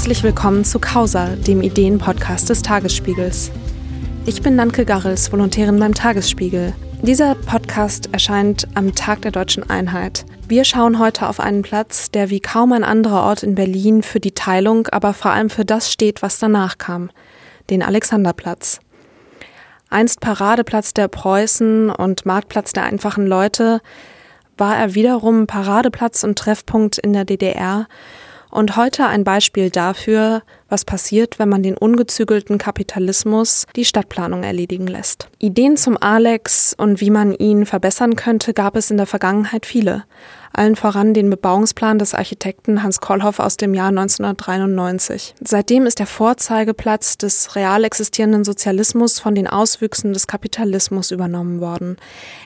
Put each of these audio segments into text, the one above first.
Herzlich willkommen zu Causa, dem Ideenpodcast des Tagesspiegels. Ich bin Nanke Garrels, Volontärin beim Tagesspiegel. Dieser Podcast erscheint am Tag der deutschen Einheit. Wir schauen heute auf einen Platz, der wie kaum ein anderer Ort in Berlin für die Teilung, aber vor allem für das steht, was danach kam, den Alexanderplatz. Einst Paradeplatz der Preußen und Marktplatz der einfachen Leute, war er wiederum Paradeplatz und Treffpunkt in der DDR und heute ein Beispiel dafür, was passiert, wenn man den ungezügelten Kapitalismus die Stadtplanung erledigen lässt. Ideen zum Alex und wie man ihn verbessern könnte, gab es in der Vergangenheit viele. Allen voran den Bebauungsplan des Architekten Hans Kollhoff aus dem Jahr 1993. Seitdem ist der Vorzeigeplatz des real existierenden Sozialismus von den Auswüchsen des Kapitalismus übernommen worden.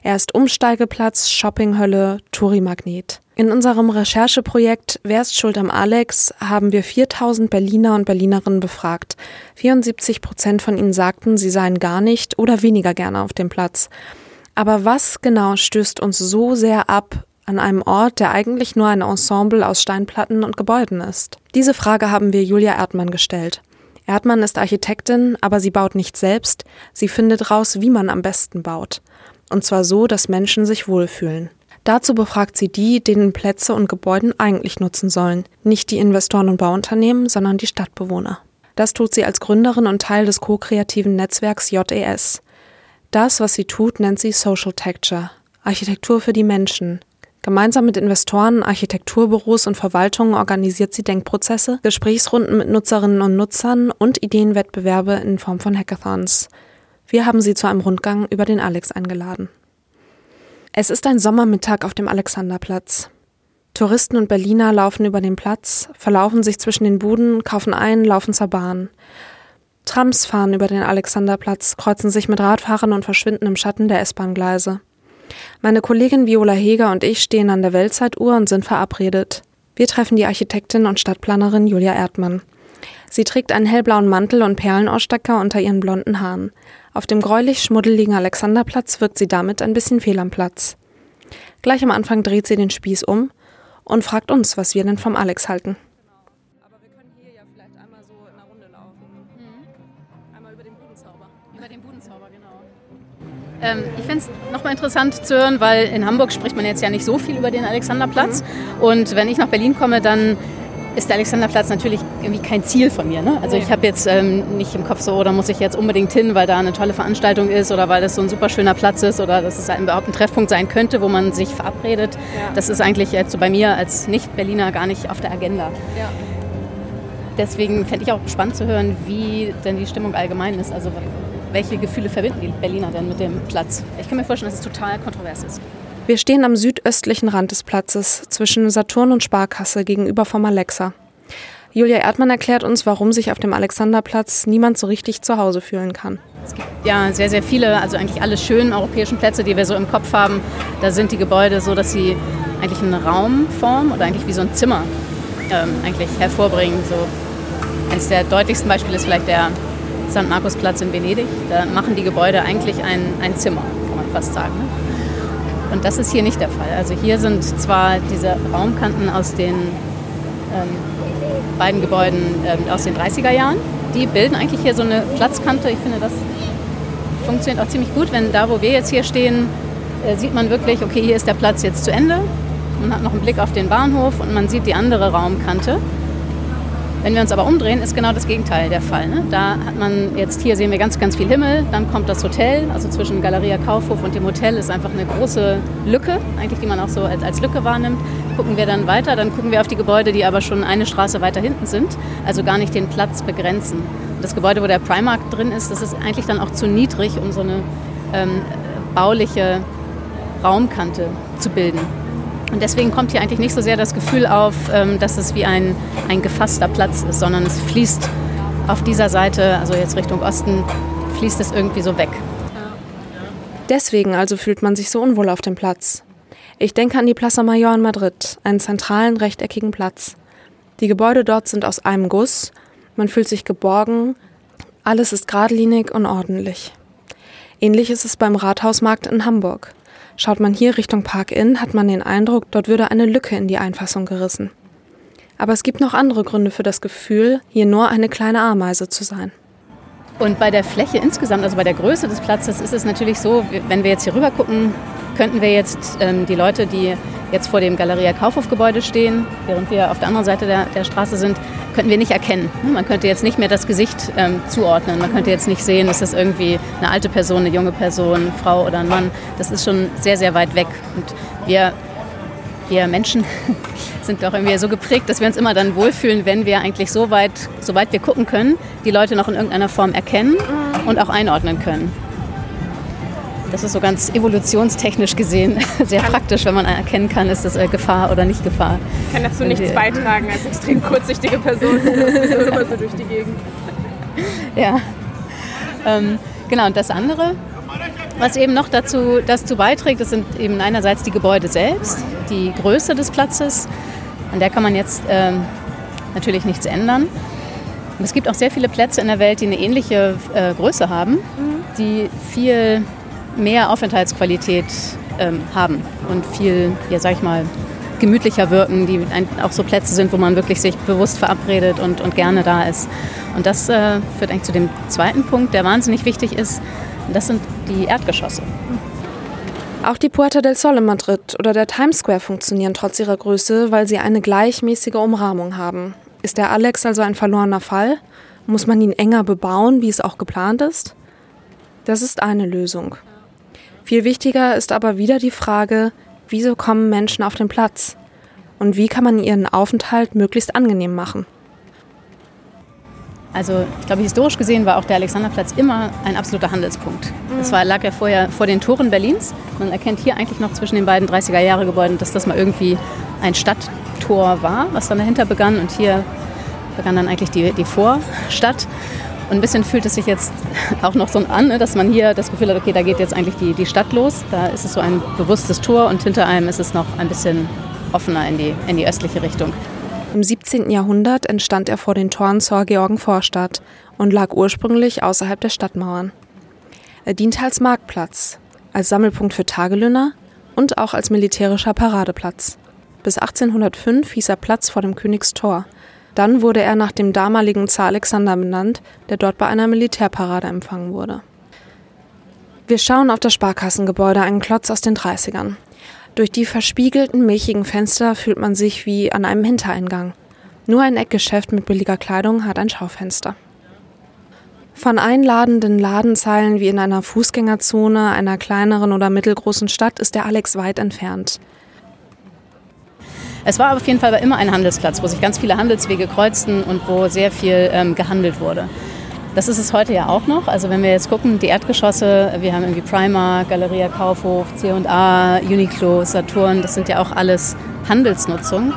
Er ist Umsteigeplatz, Shoppinghölle, Touri-Magnet. In unserem Rechercheprojekt Wer ist schuld am Alex haben wir 4000 Berliner und Berlinerinnen befragt. 74 Prozent von ihnen sagten, sie seien gar nicht oder weniger gerne auf dem Platz. Aber was genau stößt uns so sehr ab an einem Ort, der eigentlich nur ein Ensemble aus Steinplatten und Gebäuden ist? Diese Frage haben wir Julia Erdmann gestellt. Erdmann ist Architektin, aber sie baut nicht selbst, sie findet raus, wie man am besten baut. Und zwar so, dass Menschen sich wohlfühlen. Dazu befragt sie die, denen Plätze und Gebäuden eigentlich nutzen sollen. Nicht die Investoren und Bauunternehmen, sondern die Stadtbewohner. Das tut sie als Gründerin und Teil des co-kreativen Netzwerks JES. Das, was sie tut, nennt sie Social Texture, Architektur für die Menschen. Gemeinsam mit Investoren, Architekturbüros und Verwaltungen organisiert sie Denkprozesse, Gesprächsrunden mit Nutzerinnen und Nutzern und Ideenwettbewerbe in Form von Hackathons. Wir haben sie zu einem Rundgang über den Alex eingeladen. Es ist ein Sommermittag auf dem Alexanderplatz. Touristen und Berliner laufen über den Platz, verlaufen sich zwischen den Buden, kaufen ein, laufen zur Bahn. Trams fahren über den Alexanderplatz, kreuzen sich mit Radfahrern und verschwinden im Schatten der S-Bahn-Gleise. Meine Kollegin Viola Heger und ich stehen an der Weltzeituhr und sind verabredet. Wir treffen die Architektin und Stadtplanerin Julia Erdmann. Sie trägt einen hellblauen Mantel und Perlenohrstecker unter ihren blonden Haaren. Auf dem gräulich schmuddeligen Alexanderplatz wirkt sie damit ein bisschen fehl am Platz. Gleich am Anfang dreht sie den Spieß um und fragt uns, was wir denn vom Alex halten. Ähm, ich finde es nochmal interessant zu hören, weil in Hamburg spricht man jetzt ja nicht so viel über den Alexanderplatz. Mhm. Und wenn ich nach Berlin komme, dann ist der Alexanderplatz natürlich irgendwie kein Ziel von mir. Ne? Also ich habe jetzt ähm, nicht im Kopf so, da muss ich jetzt unbedingt hin, weil da eine tolle Veranstaltung ist oder weil das so ein super schöner Platz ist oder dass es überhaupt ein Treffpunkt sein könnte, wo man sich verabredet. Ja. Das ist eigentlich jetzt so bei mir als Nicht-Berliner gar nicht auf der Agenda. Ja. Deswegen fände ich auch spannend zu hören, wie denn die Stimmung allgemein ist. Also welche Gefühle verbinden die Berliner denn mit dem Platz? Ich kann mir vorstellen, dass es total kontrovers ist. Wir stehen am südöstlichen Rand des Platzes zwischen Saturn und Sparkasse gegenüber vom Alexa. Julia Erdmann erklärt uns, warum sich auf dem Alexanderplatz niemand so richtig zu Hause fühlen kann. Es gibt ja sehr, sehr viele, also eigentlich alle schönen europäischen Plätze, die wir so im Kopf haben. Da sind die Gebäude so, dass sie eigentlich eine Raumform oder eigentlich wie so ein Zimmer ähm, eigentlich hervorbringen. So eines der deutlichsten Beispiele ist vielleicht der St. Markusplatz in Venedig. Da machen die Gebäude eigentlich ein, ein Zimmer, kann man fast sagen. Ne? Und das ist hier nicht der Fall. Also hier sind zwar diese Raumkanten aus den ähm, beiden Gebäuden ähm, aus den 30er Jahren, die bilden eigentlich hier so eine Platzkante. Ich finde, das funktioniert auch ziemlich gut, wenn da, wo wir jetzt hier stehen, äh, sieht man wirklich, okay, hier ist der Platz jetzt zu Ende. Man hat noch einen Blick auf den Bahnhof und man sieht die andere Raumkante. Wenn wir uns aber umdrehen, ist genau das Gegenteil der Fall. Ne? Da hat man jetzt hier sehen wir ganz, ganz viel Himmel, dann kommt das Hotel, also zwischen Galeria Kaufhof und dem Hotel ist einfach eine große Lücke, eigentlich die man auch so als, als Lücke wahrnimmt. Gucken wir dann weiter, dann gucken wir auf die Gebäude, die aber schon eine Straße weiter hinten sind, also gar nicht den Platz begrenzen. Das Gebäude, wo der Primark drin ist, das ist eigentlich dann auch zu niedrig, um so eine ähm, bauliche Raumkante zu bilden. Und deswegen kommt hier eigentlich nicht so sehr das Gefühl auf, ähm, dass es wie ein, ein gefasster Platz ist, sondern es fließt auf dieser Seite, also jetzt Richtung Osten, fließt es irgendwie so weg. Deswegen also fühlt man sich so unwohl auf dem Platz. Ich denke an die Plaza Mayor in Madrid, einen zentralen rechteckigen Platz. Die Gebäude dort sind aus einem Guss, man fühlt sich geborgen, alles ist geradlinig und ordentlich. Ähnlich ist es beim Rathausmarkt in Hamburg. Schaut man hier Richtung Park Inn, hat man den Eindruck, dort würde eine Lücke in die Einfassung gerissen. Aber es gibt noch andere Gründe für das Gefühl, hier nur eine kleine Ameise zu sein. Und bei der Fläche insgesamt, also bei der Größe des Platzes, ist es natürlich so, wenn wir jetzt hier rüber gucken, könnten wir jetzt ähm, die Leute, die jetzt vor dem Galeria Kaufhofgebäude stehen, während wir auf der anderen Seite der, der Straße sind, könnten wir nicht erkennen. Man könnte jetzt nicht mehr das Gesicht ähm, zuordnen. Man könnte jetzt nicht sehen, ist das irgendwie eine alte Person, eine junge Person, Frau oder ein Mann. Das ist schon sehr, sehr weit weg. Und wir, wir Menschen sind doch irgendwie so geprägt, dass wir uns immer dann wohlfühlen, wenn wir eigentlich so weit, so weit wir gucken können, die Leute noch in irgendeiner Form erkennen und auch einordnen können. Das ist so ganz evolutionstechnisch gesehen sehr praktisch, wenn man erkennen kann, ist das äh, Gefahr oder nicht Gefahr. Ich kann dazu nichts beitragen als extrem kurzsichtige Person. immer so durch die Gegend. Ja. Ähm, genau, und das andere, was eben noch dazu, dazu beiträgt, das sind eben einerseits die Gebäude selbst, die Größe des Platzes, an der kann man jetzt ähm, natürlich nichts ändern. Und es gibt auch sehr viele Plätze in der Welt, die eine ähnliche äh, Größe haben, die viel mehr Aufenthaltsqualität ähm, haben und viel, ja sag ich mal, gemütlicher wirken, die auch so Plätze sind, wo man wirklich sich bewusst verabredet und, und gerne da ist. Und das äh, führt eigentlich zu dem zweiten Punkt, der wahnsinnig wichtig ist. Das sind die Erdgeschosse. Auch die Puerta del Sol in Madrid oder der Times Square funktionieren trotz ihrer Größe, weil sie eine gleichmäßige Umrahmung haben. Ist der Alex also ein verlorener Fall? Muss man ihn enger bebauen, wie es auch geplant ist? Das ist eine Lösung. Viel wichtiger ist aber wieder die Frage, wieso kommen Menschen auf den Platz? Und wie kann man ihren Aufenthalt möglichst angenehm machen? Also ich glaube, historisch gesehen war auch der Alexanderplatz immer ein absoluter Handelspunkt. Das war, lag ja vorher vor den Toren Berlins. Man erkennt hier eigentlich noch zwischen den beiden 30er-Jahre-Gebäuden, dass das mal irgendwie ein Stadttor war, was dann dahinter begann. Und hier begann dann eigentlich die, die Vorstadt. Und ein bisschen fühlt es sich jetzt auch noch so an, ne, dass man hier das Gefühl hat, okay, da geht jetzt eigentlich die, die Stadt los. Da ist es so ein bewusstes Tor und hinter einem ist es noch ein bisschen offener in die, in die östliche Richtung. Im 17. Jahrhundert entstand er vor den Toren zur Georgenvorstadt und lag ursprünglich außerhalb der Stadtmauern. Er diente als Marktplatz, als Sammelpunkt für Tagelöhner und auch als militärischer Paradeplatz. Bis 1805 hieß er Platz vor dem Königstor. Dann wurde er nach dem damaligen Zar Alexander benannt, der dort bei einer Militärparade empfangen wurde. Wir schauen auf das Sparkassengebäude, einen Klotz aus den 30ern. Durch die verspiegelten, milchigen Fenster fühlt man sich wie an einem Hintereingang. Nur ein Eckgeschäft mit billiger Kleidung hat ein Schaufenster. Von einladenden Ladenzeilen wie in einer Fußgängerzone einer kleineren oder mittelgroßen Stadt ist der Alex weit entfernt. Es war auf jeden Fall immer ein Handelsplatz, wo sich ganz viele Handelswege kreuzten und wo sehr viel ähm, gehandelt wurde. Das ist es heute ja auch noch. Also wenn wir jetzt gucken, die Erdgeschosse, wir haben irgendwie Primark, Galeria Kaufhof, C&A, Uniqlo, Saturn, das sind ja auch alles Handelsnutzungen,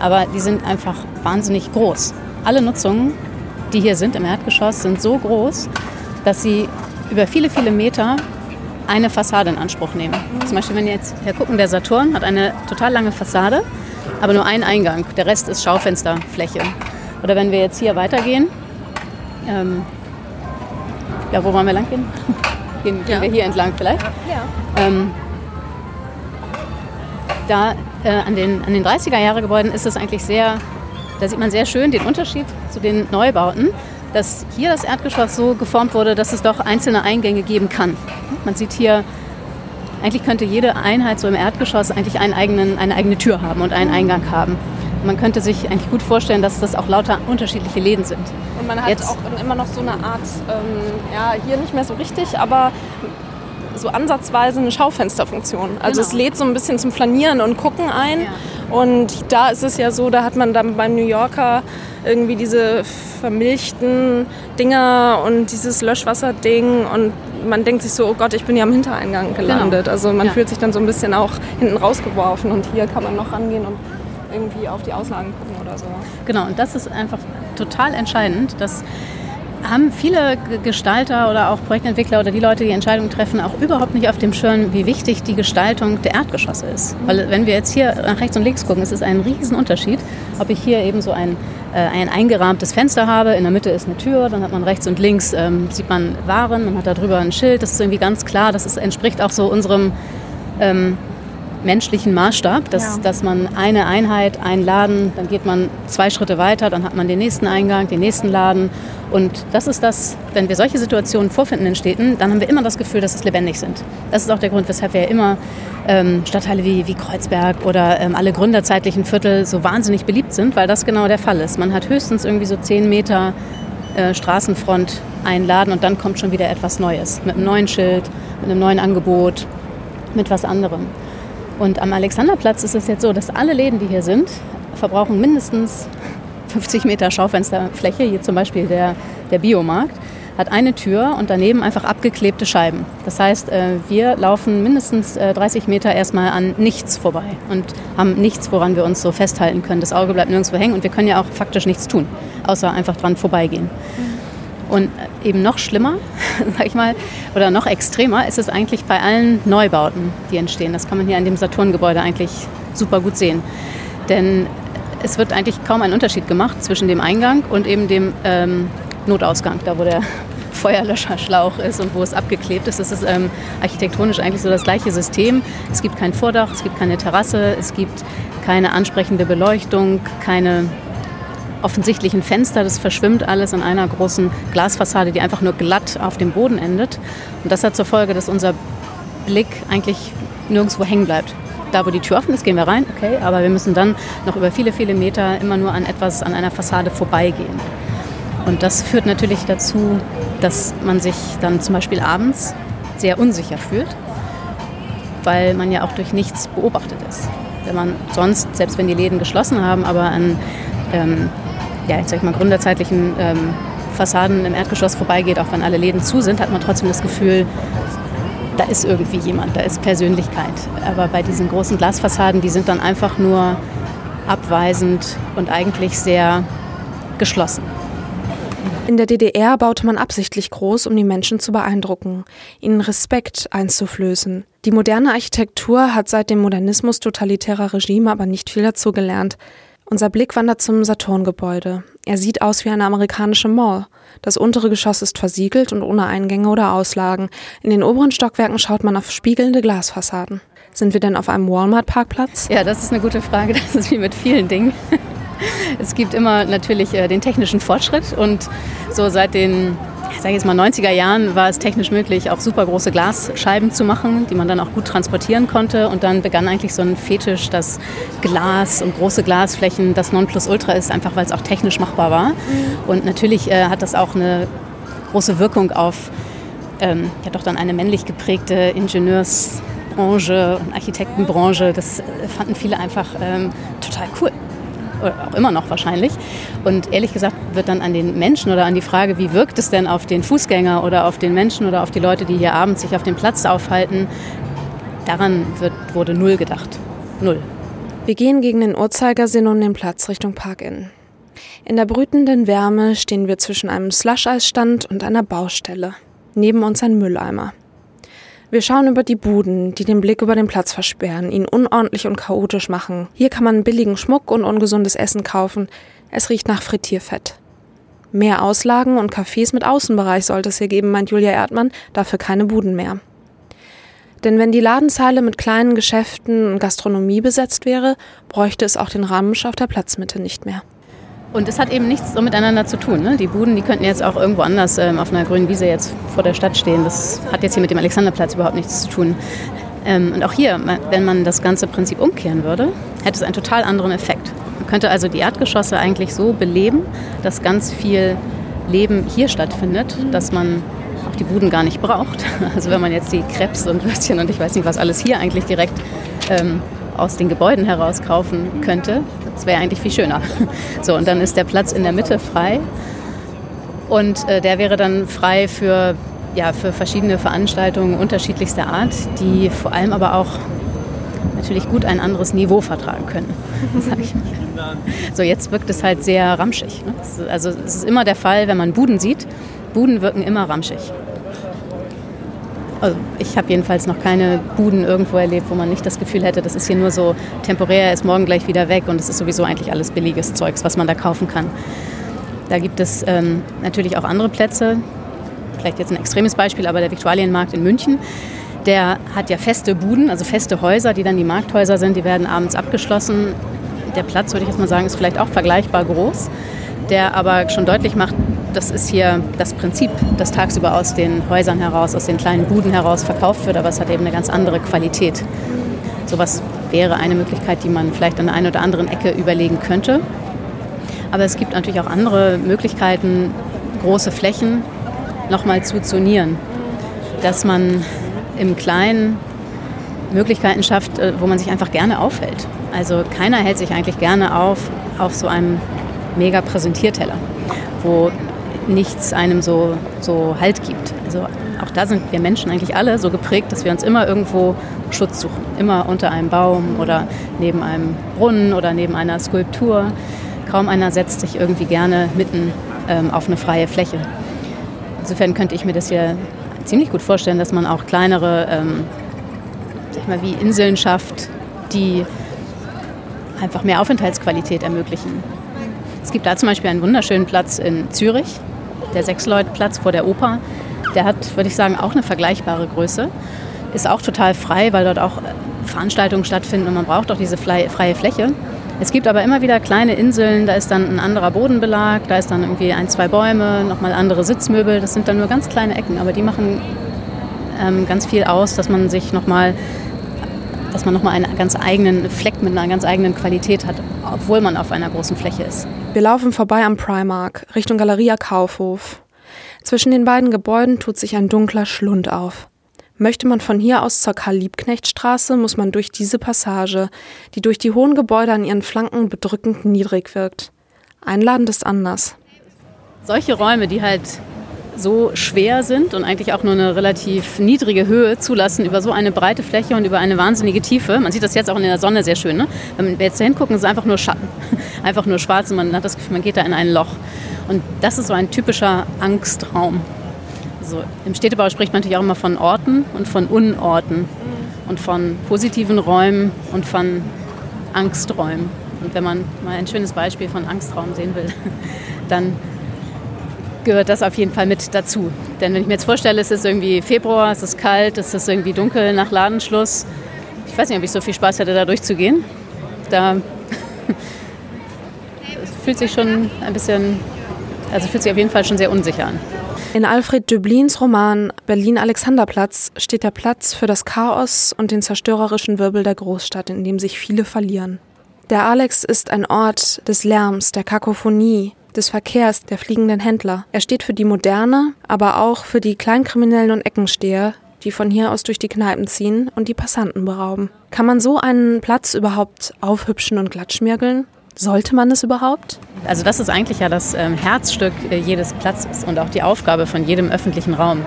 aber die sind einfach wahnsinnig groß. Alle Nutzungen, die hier sind im Erdgeschoss, sind so groß, dass sie über viele, viele Meter eine Fassade in Anspruch nehmen. Zum Beispiel, wenn wir jetzt hier gucken, der Saturn hat eine total lange Fassade, aber nur einen Eingang. Der Rest ist Schaufensterfläche. Oder wenn wir jetzt hier weitergehen, ähm, ja, wo wollen wir lang gehen? gehen, gehen Ja. wir hier entlang vielleicht? Ja. Ähm, da äh, an den, an den 30er-Jahre-Gebäuden ist es eigentlich sehr, da sieht man sehr schön den Unterschied zu den Neubauten, dass hier das Erdgeschoss so geformt wurde, dass es doch einzelne Eingänge geben kann. Man sieht hier, eigentlich könnte jede Einheit so im Erdgeschoss eigentlich einen eigenen, eine eigene Tür haben und einen Eingang haben. Man könnte sich eigentlich gut vorstellen, dass das auch lauter unterschiedliche Läden sind. Und man hat Jetzt- auch immer noch so eine Art, ähm, ja, hier nicht mehr so richtig, aber so ansatzweise eine Schaufensterfunktion. Also Genau. es lädt so ein bisschen zum Flanieren und Gucken ein. Ja. Und da ist es ja so, da hat man dann beim New Yorker irgendwie diese vermilchten Dinger und dieses Löschwasserding und man denkt sich so, oh Gott, ich bin ja am Hintereingang gelandet. Also man Ja. fühlt sich dann so ein bisschen auch hinten rausgeworfen und hier kann man noch rangehen und irgendwie auf die Auslagen gucken oder so. Genau, und das ist einfach total entscheidend. Das haben viele Gestalter oder auch Projektentwickler oder die Leute, die Entscheidungen treffen, auch überhaupt nicht auf dem Schirm, wie wichtig die Gestaltung der Erdgeschosse ist. Weil wenn wir jetzt hier nach rechts und links gucken, ist es ein Riesenunterschied, ob ich hier eben so ein, äh, ein eingerahmtes Fenster habe, in der Mitte ist eine Tür, dann hat man rechts und links, ähm, sieht man Waren, man hat da drüber ein Schild, das ist irgendwie ganz klar, das ist, entspricht auch so unserem ähm, menschlichen Maßstab, dass, ja. dass man eine Einheit, einen Laden, dann geht man zwei Schritte weiter, dann hat man den nächsten Eingang, den nächsten Laden. Und das ist das, wenn wir solche Situationen vorfinden in Städten, dann haben wir immer das Gefühl, dass es lebendig sind. Das ist auch der Grund, weshalb wir ja immer ähm, Stadtteile wie, wie Kreuzberg oder ähm, alle gründerzeitlichen Viertel so wahnsinnig beliebt sind, weil das genau der Fall ist. Man hat höchstens irgendwie so zehn Meter äh, Straßenfront einladen und dann kommt schon wieder etwas Neues. Mit einem neuen Schild, mit einem neuen Angebot, mit was anderem. Und am Alexanderplatz ist es jetzt so, dass alle Läden, die hier sind, verbrauchen mindestens 50 Meter Schaufensterfläche. Hier zum Beispiel der, der Biomarkt hat eine Tür und daneben einfach abgeklebte Scheiben. Das heißt, äh, wir laufen mindestens 30 äh, Meter erstmal an nichts vorbei und haben nichts, woran wir uns so festhalten können. Das Auge bleibt nirgendwo hängen und wir können ja auch faktisch nichts tun, außer einfach dran vorbeigehen. Und eben noch schlimmer, sag ich mal, oder noch extremer ist es eigentlich bei allen Neubauten, die entstehen. Das kann man hier an dem Saturngebäude eigentlich super gut sehen. Denn es wird eigentlich kaum ein Unterschied gemacht zwischen dem Eingang und eben dem ähm, Notausgang, da wo der Feuerlöscherschlauch ist und wo es abgeklebt ist. Es ist ähm, architektonisch eigentlich so das gleiche System. Es gibt kein Vordach, es gibt keine Terrasse, es gibt keine ansprechende Beleuchtung, keine offensichtlichen Fenster. Das verschwimmt alles in einer großen Glasfassade, die einfach nur glatt auf dem Boden endet. Und das hat zur Folge, dass unser Blick eigentlich nirgendwo hängen bleibt. Da, wo die Tür offen ist, gehen wir rein, okay, aber wir müssen dann noch über viele, viele Meter immer nur an etwas, an einer Fassade vorbeigehen. Und das führt natürlich dazu, dass man sich dann zum Beispiel abends sehr unsicher fühlt, weil man ja auch durch nichts beobachtet ist. Wenn man sonst, selbst wenn die Läden geschlossen haben, aber an ähm, ja, ich sag mal, gründerzeitlichen ähm, Fassaden im Erdgeschoss vorbeigeht, auch wenn alle Läden zu sind, hat man trotzdem das Gefühl, da ist irgendwie jemand, da ist Persönlichkeit. Aber bei diesen großen Glasfassaden, die sind dann einfach nur abweisend und eigentlich sehr geschlossen. In der DDR baute man absichtlich groß, um die Menschen zu beeindrucken, ihnen Respekt einzuflößen. Die moderne Architektur hat seit dem Modernismus totalitärer Regime aber nicht viel dazu gelernt. Unser Blick wandert zum Saturngebäude. Er sieht aus wie eine amerikanische Mall. Das untere Geschoss ist versiegelt und ohne Eingänge oder Auslagen. In den oberen Stockwerken schaut man auf spiegelnde Glasfassaden. Sind wir denn auf einem Walmart-Parkplatz? Ja, das ist eine gute Frage. Das ist wie mit vielen Dingen. Es gibt immer natürlich äh, den technischen Fortschritt und so seit den sage jetzt mal 90er Jahren war es technisch möglich, auch super große Glasscheiben zu machen, die man dann auch gut transportieren konnte. Und dann begann eigentlich so ein Fetisch, dass Glas und große Glasflächen das Nonplusultra ist, einfach weil es auch technisch machbar war. Mhm. Und natürlich äh, hat das auch eine große Wirkung auf ähm, ja doch dann eine männlich geprägte Ingenieursbranche und Architektenbranche. Das fanden viele einfach ähm, total cool auch immer noch wahrscheinlich. Und ehrlich gesagt wird dann an den Menschen oder an die Frage, wie wirkt es denn auf den Fußgänger oder auf den Menschen oder auf die Leute, die hier abends sich auf dem Platz aufhalten, daran wird, wurde null gedacht. Null. Wir gehen gegen den Uhrzeigersinn und den Platz Richtung Park-In. In der brütenden Wärme stehen wir zwischen einem Slush-Eisstand und einer Baustelle. Neben uns ein Mülleimer. Wir schauen über die Buden, die den Blick über den Platz versperren, ihn unordentlich und chaotisch machen. Hier kann man billigen Schmuck und ungesundes Essen kaufen. Es riecht nach Frittierfett. Mehr Auslagen und Cafés mit Außenbereich sollte es hier geben, meint Julia Erdmann, dafür keine Buden mehr. Denn wenn die Ladenzeile mit kleinen Geschäften und Gastronomie besetzt wäre, bräuchte es auch den Ramsch auf der Platzmitte nicht mehr. Und es hat eben nichts so miteinander zu tun. Ne? Die Buden, die könnten jetzt auch irgendwo anders ähm, auf einer grünen Wiese jetzt vor der Stadt stehen. Das hat jetzt hier mit dem Alexanderplatz überhaupt nichts zu tun. Ähm, und auch hier, wenn man das ganze Prinzip umkehren würde, hätte es einen total anderen Effekt. Man könnte also die Erdgeschosse eigentlich so beleben, dass ganz viel Leben hier stattfindet, dass man auch die Buden gar nicht braucht. Also wenn man jetzt die Krebs und Würstchen und ich weiß nicht was alles hier eigentlich direkt ähm, aus den Gebäuden heraus kaufen könnte, das wäre eigentlich viel schöner. So, und dann ist der Platz in der Mitte frei. Und äh, der wäre dann frei für, ja, für verschiedene Veranstaltungen unterschiedlichster Art, die vor allem aber auch natürlich gut ein anderes Niveau vertragen können. Sag ich. So, jetzt wirkt es halt sehr ramschig. Ne? Also es ist immer der Fall, wenn man Buden sieht. Buden wirken immer ramschig. Also ich habe jedenfalls noch keine Buden irgendwo erlebt, wo man nicht das Gefühl hätte, das ist hier nur so temporär, ist morgen gleich wieder weg und es ist sowieso eigentlich alles billiges Zeugs, was man da kaufen kann. Da gibt es ähm, natürlich auch andere Plätze, vielleicht jetzt ein extremes Beispiel, aber der Viktualienmarkt in München, Der hat ja feste Buden, also feste Häuser, die dann die Markthäuser sind, die werden abends abgeschlossen. Der Platz, würde ich jetzt mal sagen, ist vielleicht auch vergleichbar groß, der aber schon deutlich macht, das ist hier das Prinzip, das tagsüber aus den Häusern heraus, aus den kleinen Buden heraus verkauft wird, aber es hat eben eine ganz andere Qualität. Sowas wäre eine Möglichkeit, die man vielleicht an der einen oder anderen Ecke überlegen könnte. Aber es gibt natürlich auch andere Möglichkeiten, große Flächen nochmal zu zonieren. Dass man im Kleinen Möglichkeiten schafft, äh, wo man sich einfach gerne aufhält. Also keiner hält sich eigentlich gerne auf auf so einem mega Präsentierteller, wo nichts einem so, so Halt gibt. Also auch da sind wir Menschen eigentlich alle so geprägt, dass wir uns immer irgendwo Schutz suchen. Immer unter einem Baum oder neben einem Brunnen oder neben einer Skulptur. Kaum einer setzt sich irgendwie gerne mitten ähm, auf eine freie Fläche. Insofern könnte ich mir das hier ziemlich gut vorstellen, dass man auch kleinere, ähm, sag mal, wie Inseln schafft, die einfach mehr Aufenthaltsqualität ermöglichen. Es gibt da zum Beispiel einen wunderschönen Platz in Zürich, der Sechsleut-Platz vor der Oper. Der hat, würde ich sagen, auch eine vergleichbare Größe. Ist auch total frei, weil dort auch Veranstaltungen stattfinden und man braucht auch diese freie Fläche. Es gibt aber immer wieder kleine Inseln, da ist dann ein anderer Bodenbelag, da ist dann irgendwie ein, zwei Bäume, nochmal andere Sitzmöbel. Das sind dann nur ganz kleine Ecken, aber die machen ähm, ganz viel aus, dass man sich nochmal dass man nochmal einen ganz eigenen Fleck mit einer ganz eigenen Qualität hat, obwohl man auf einer großen Fläche ist. Wir laufen vorbei am Primark, Richtung Galeria Kaufhof. Zwischen den beiden Gebäuden tut sich ein dunkler Schlund auf. Möchte man von hier aus zur Karl-Liebknecht-Straße, muss man durch diese Passage, die durch die hohen Gebäude an ihren Flanken bedrückend niedrig wirkt. Einladend ist anders. Solche Räume, die halt so schwer sind und eigentlich auch nur eine relativ niedrige Höhe zulassen über so eine breite Fläche und über eine wahnsinnige Tiefe. Man sieht das jetzt auch in der Sonne sehr schön. Ne? Wenn wir jetzt da hingucken, ist es einfach nur Schatten, einfach nur schwarz und man hat das Gefühl, man geht da in ein Loch. Und das ist so ein typischer Angstraum. Also Im Städtebau spricht man natürlich auch immer von Orten und von Unorten und von positiven Räumen und von Angsträumen. Und wenn man mal ein schönes Beispiel von Angstraum sehen will, dann gehört das auf jeden Fall mit dazu. Denn wenn ich mir jetzt vorstelle, es ist irgendwie Februar, es ist kalt, es ist irgendwie dunkel nach Ladenschluss, ich weiß nicht, ob ich so viel Spaß hätte, da durchzugehen. Da fühlt sich schon ein bisschen, also fühlt sich auf jeden Fall schon sehr unsicher an. In Alfred Döblins Roman Berlin-Alexanderplatz steht der Platz für das Chaos und den zerstörerischen Wirbel der Großstadt, in dem sich viele verlieren. Der Alex ist ein Ort des Lärms, der Kakophonie, des Verkehrs, der fliegenden Händler. Er steht für die Moderne, aber auch für die Kleinkriminellen und Eckensteher, die von hier aus durch die Kneipen ziehen und die Passanten berauben. Kann man so einen Platz überhaupt aufhübschen und glattschmirgeln? Sollte man es überhaupt? Also das ist eigentlich ja das ähm, Herzstück äh, jedes Platzes und auch die Aufgabe von jedem öffentlichen Raum,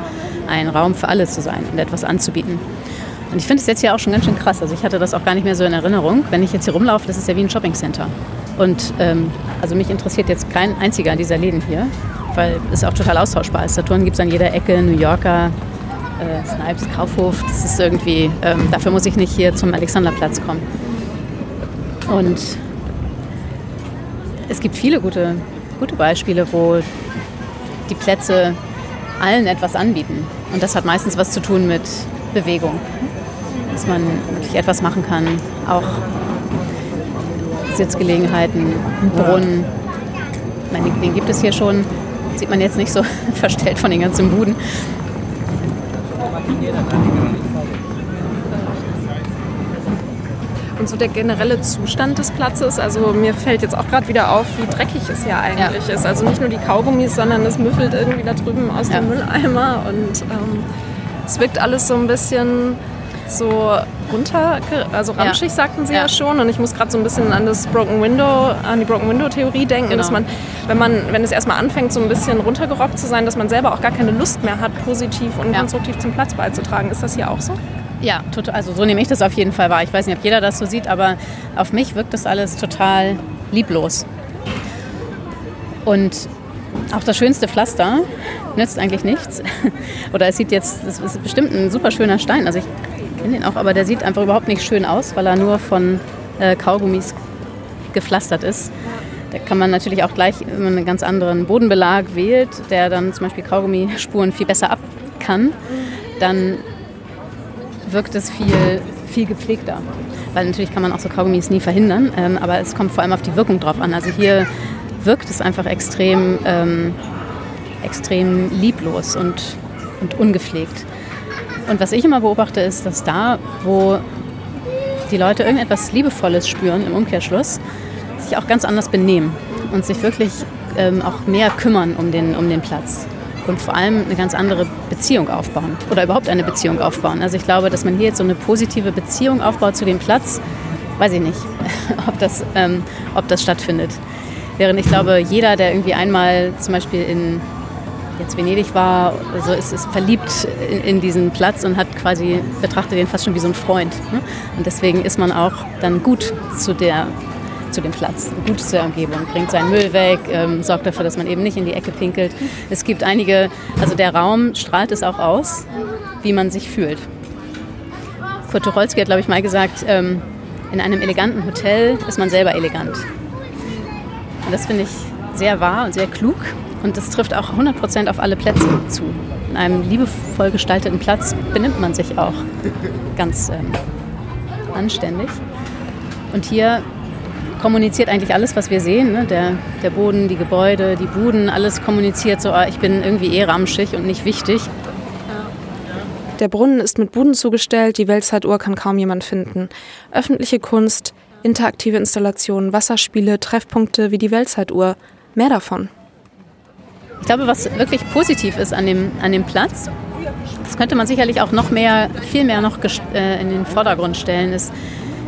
ein Raum für alle zu sein und etwas anzubieten. Und ich finde es jetzt hier auch schon ganz schön krass. Also ich hatte das auch gar nicht mehr so in Erinnerung. Wenn ich jetzt hier rumlaufe, das ist ja wie ein Shoppingcenter. Und ähm, also mich interessiert jetzt kein einziger dieser Läden hier, weil es auch total austauschbar ist. Saturn gibt es an jeder Ecke, New Yorker, äh, Snipes, Kaufhof. Das ist irgendwie, ähm, dafür muss ich nicht hier zum Alexanderplatz kommen. Und es gibt viele gute, gute Beispiele, wo die Plätze allen etwas anbieten. Und das hat meistens was zu tun mit Bewegung. Dass man wirklich etwas machen kann. Auch Sitzgelegenheiten, Brunnen. Ich meine, den gibt es hier schon. Sieht man jetzt nicht so verstellt von den ganzen Buden. Und so der generelle Zustand des Platzes, also mir fällt jetzt auch gerade wieder auf, wie dreckig es ja eigentlich ja. ist. Also nicht nur die Kaugummis, sondern es müffelt irgendwie da drüben aus ja. dem Mülleimer und ähm, es wirkt alles so ein bisschen so runter, also ramschig, ja. sagten sie ja. ja. schon. Und ich muss gerade so ein bisschen an das Broken Window, an die Broken Window Theorie denken, genau. dass man, wenn man, wenn es erstmal anfängt, so ein bisschen runtergerockt zu sein, dass man selber auch gar keine Lust mehr hat, positiv und ja. konstruktiv zum Platz beizutragen. Ist das hier auch so? Ja, also so nehme ich das auf jeden Fall wahr. Ich weiß nicht, ob jeder das so sieht, aber auf mich wirkt das alles total lieblos. Und auch das schönste Pflaster nützt eigentlich nichts. Oder es sieht jetzt, das ist bestimmt ein super schöner Stein. Also ich kenne den auch, aber der sieht einfach überhaupt nicht schön aus, weil er nur von äh, Kaugummis gepflastert ist. Da kann man natürlich auch gleich, einen ganz anderen Bodenbelag wählt, der dann zum Beispiel Kaugummispuren viel besser ab kann, dann wirkt es viel, viel gepflegter. Weil natürlich kann man auch so Kaugummis nie verhindern, ähm, aber es kommt vor allem auf die Wirkung drauf an. Also hier wirkt es einfach extrem, ähm, extrem lieblos und, und ungepflegt. Und was ich immer beobachte, ist, dass da, wo die Leute irgendetwas Liebevolles spüren im Umkehrschluss, sich auch ganz anders benehmen und sich wirklich ähm, auch mehr kümmern um den, um den Platz und vor allem eine ganz andere Beziehung aufbauen oder überhaupt eine Beziehung aufbauen. Also ich glaube, dass man hier jetzt so eine positive Beziehung aufbaut zu dem Platz, weiß ich nicht, ob das, ähm, ob das stattfindet. Während ich glaube, jeder, der irgendwie einmal zum Beispiel in jetzt Venedig war, also ist, ist verliebt in, in, diesen Platz und hat quasi betrachtet den fast schon wie so ein Freund. Ne? Und deswegen ist man auch dann gut zu der zu dem Platz, gut zur Umgebung, bringt seinen Müll weg, ähm, sorgt dafür, dass man eben nicht in die Ecke pinkelt. Es gibt einige, also der Raum strahlt es auch aus, wie man sich fühlt. Kurt Tucholsky hat, glaube ich, mal gesagt, ähm, in einem eleganten Hotel ist man selber elegant. Und das finde ich sehr wahr und sehr klug. Und das trifft auch 100% auf alle Plätze zu. In einem liebevoll gestalteten Platz benimmt man sich auch ganz ähm, anständig. Und hier kommuniziert eigentlich alles, was wir sehen. Ne? Der, der Boden, die Gebäude, die Buden, alles kommuniziert so, ah, ich bin irgendwie eh ramschig und nicht wichtig. Der Brunnen ist mit Buden zugestellt, die Weltzeituhr kann kaum jemand finden. Öffentliche Kunst, interaktive Installationen, Wasserspiele, Treffpunkte wie die Weltzeituhr. Mehr davon. Ich glaube, was wirklich positiv ist an dem, an dem Platz, das könnte man sicherlich auch noch mehr, viel mehr noch äh, in den Vordergrund stellen, ist,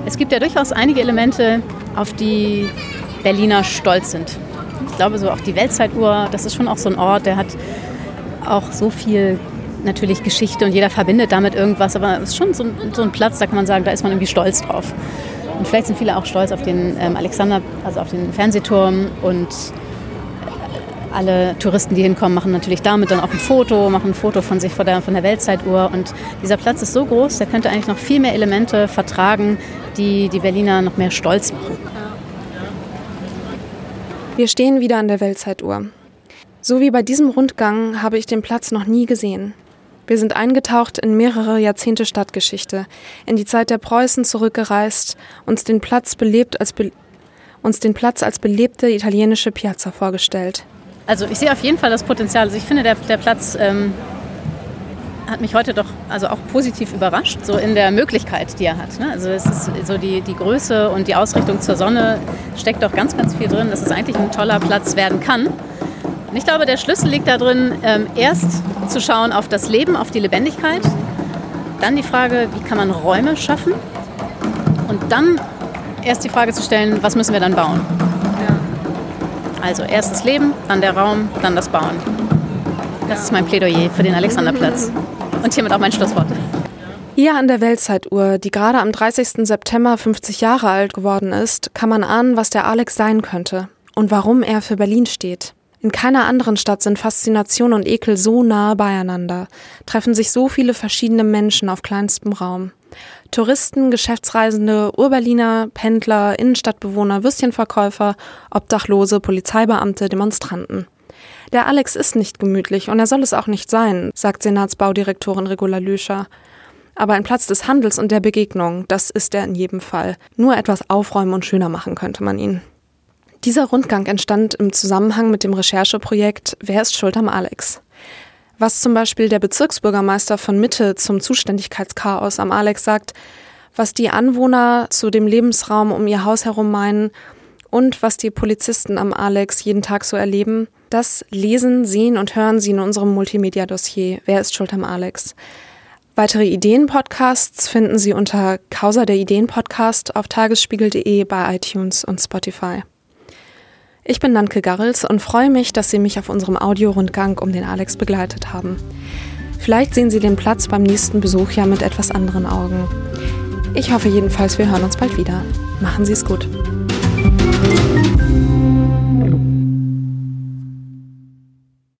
es gibt ja durchaus einige Elemente, auf die Berliner stolz sind. Ich glaube, so auch die Weltzeituhr, das ist schon auch so ein Ort, der hat auch so viel natürlich Geschichte und jeder verbindet damit irgendwas, aber es ist schon so ein, so ein, Platz, da kann man sagen, da ist man irgendwie stolz drauf. Und vielleicht sind viele auch stolz auf den ähm, Alexander, also auf den Fernsehturm und alle Touristen, die hinkommen, machen natürlich damit dann auch ein Foto, machen ein Foto von sich von der, von der Weltzeituhr. Und dieser Platz ist so groß, der könnte eigentlich noch viel mehr Elemente vertragen, die die Berliner noch mehr stolz machen. Wir stehen wieder an der Weltzeituhr. So wie bei diesem Rundgang habe ich den Platz noch nie gesehen. Wir sind eingetaucht in mehrere Jahrzehnte Stadtgeschichte, in die Zeit der Preußen zurückgereist, uns den Platz belebt als be uns den Platz als belebte italienische Piazza vorgestellt. Also ich sehe auf jeden Fall das Potenzial. Also ich finde, der, der Platz ähm, hat mich heute doch also auch positiv überrascht, so in der Möglichkeit, die er hat. Ne? Also es ist so die, die Größe und die Ausrichtung zur Sonne steckt doch ganz, ganz viel drin, dass es eigentlich ein toller Platz werden kann. Und ich glaube, der Schlüssel liegt darin, ähm, erst zu schauen auf das Leben, auf die Lebendigkeit, dann die Frage, wie kann man Räume schaffen und dann erst die Frage zu stellen, was müssen wir dann bauen. Also erst das Leben, dann der Raum, dann das Bauen. Das ist mein Plädoyer für den Alexanderplatz. Und hiermit auch mein Schlusswort. Hier an der Weltzeituhr, die gerade am 30. September 50 Jahre alt geworden ist, kann man ahnen, was der Alex sein könnte und warum er für Berlin steht. In keiner anderen Stadt sind Faszination und Ekel so nahe beieinander, treffen sich so viele verschiedene Menschen auf kleinstem Raum. Touristen, Geschäftsreisende, Urberliner, Pendler, Innenstadtbewohner, Würstchenverkäufer, Obdachlose, Polizeibeamte, Demonstranten. Der Alex ist nicht gemütlich und er soll es auch nicht sein, sagt Senatsbaudirektorin Regula Lüscher. Aber ein Platz des Handels und der Begegnung, das ist er in jedem Fall. Nur etwas aufräumen und schöner machen könnte man ihn. Dieser Rundgang entstand im Zusammenhang mit dem Rechercheprojekt Wer ist schuld am Alex? Was zum Beispiel der Bezirksbürgermeister von Mitte zum Zuständigkeitschaos am Alex sagt, was die Anwohner zu dem Lebensraum um ihr Haus herum meinen und was die Polizisten am Alex jeden Tag so erleben, das lesen, sehen und hören Sie in unserem Multimedia-Dossier Wer ist schuld am Alex? Weitere Ideen-Podcasts finden Sie unter Causa der Ideen-Podcast auf tagesspiegel.de bei iTunes und Spotify. Ich bin Nanke Garrels und freue mich, dass Sie mich auf unserem Audiorundgang um den Alex begleitet haben. Vielleicht sehen Sie den Platz beim nächsten Besuch ja mit etwas anderen Augen. Ich hoffe jedenfalls, wir hören uns bald wieder. Machen Sie es gut.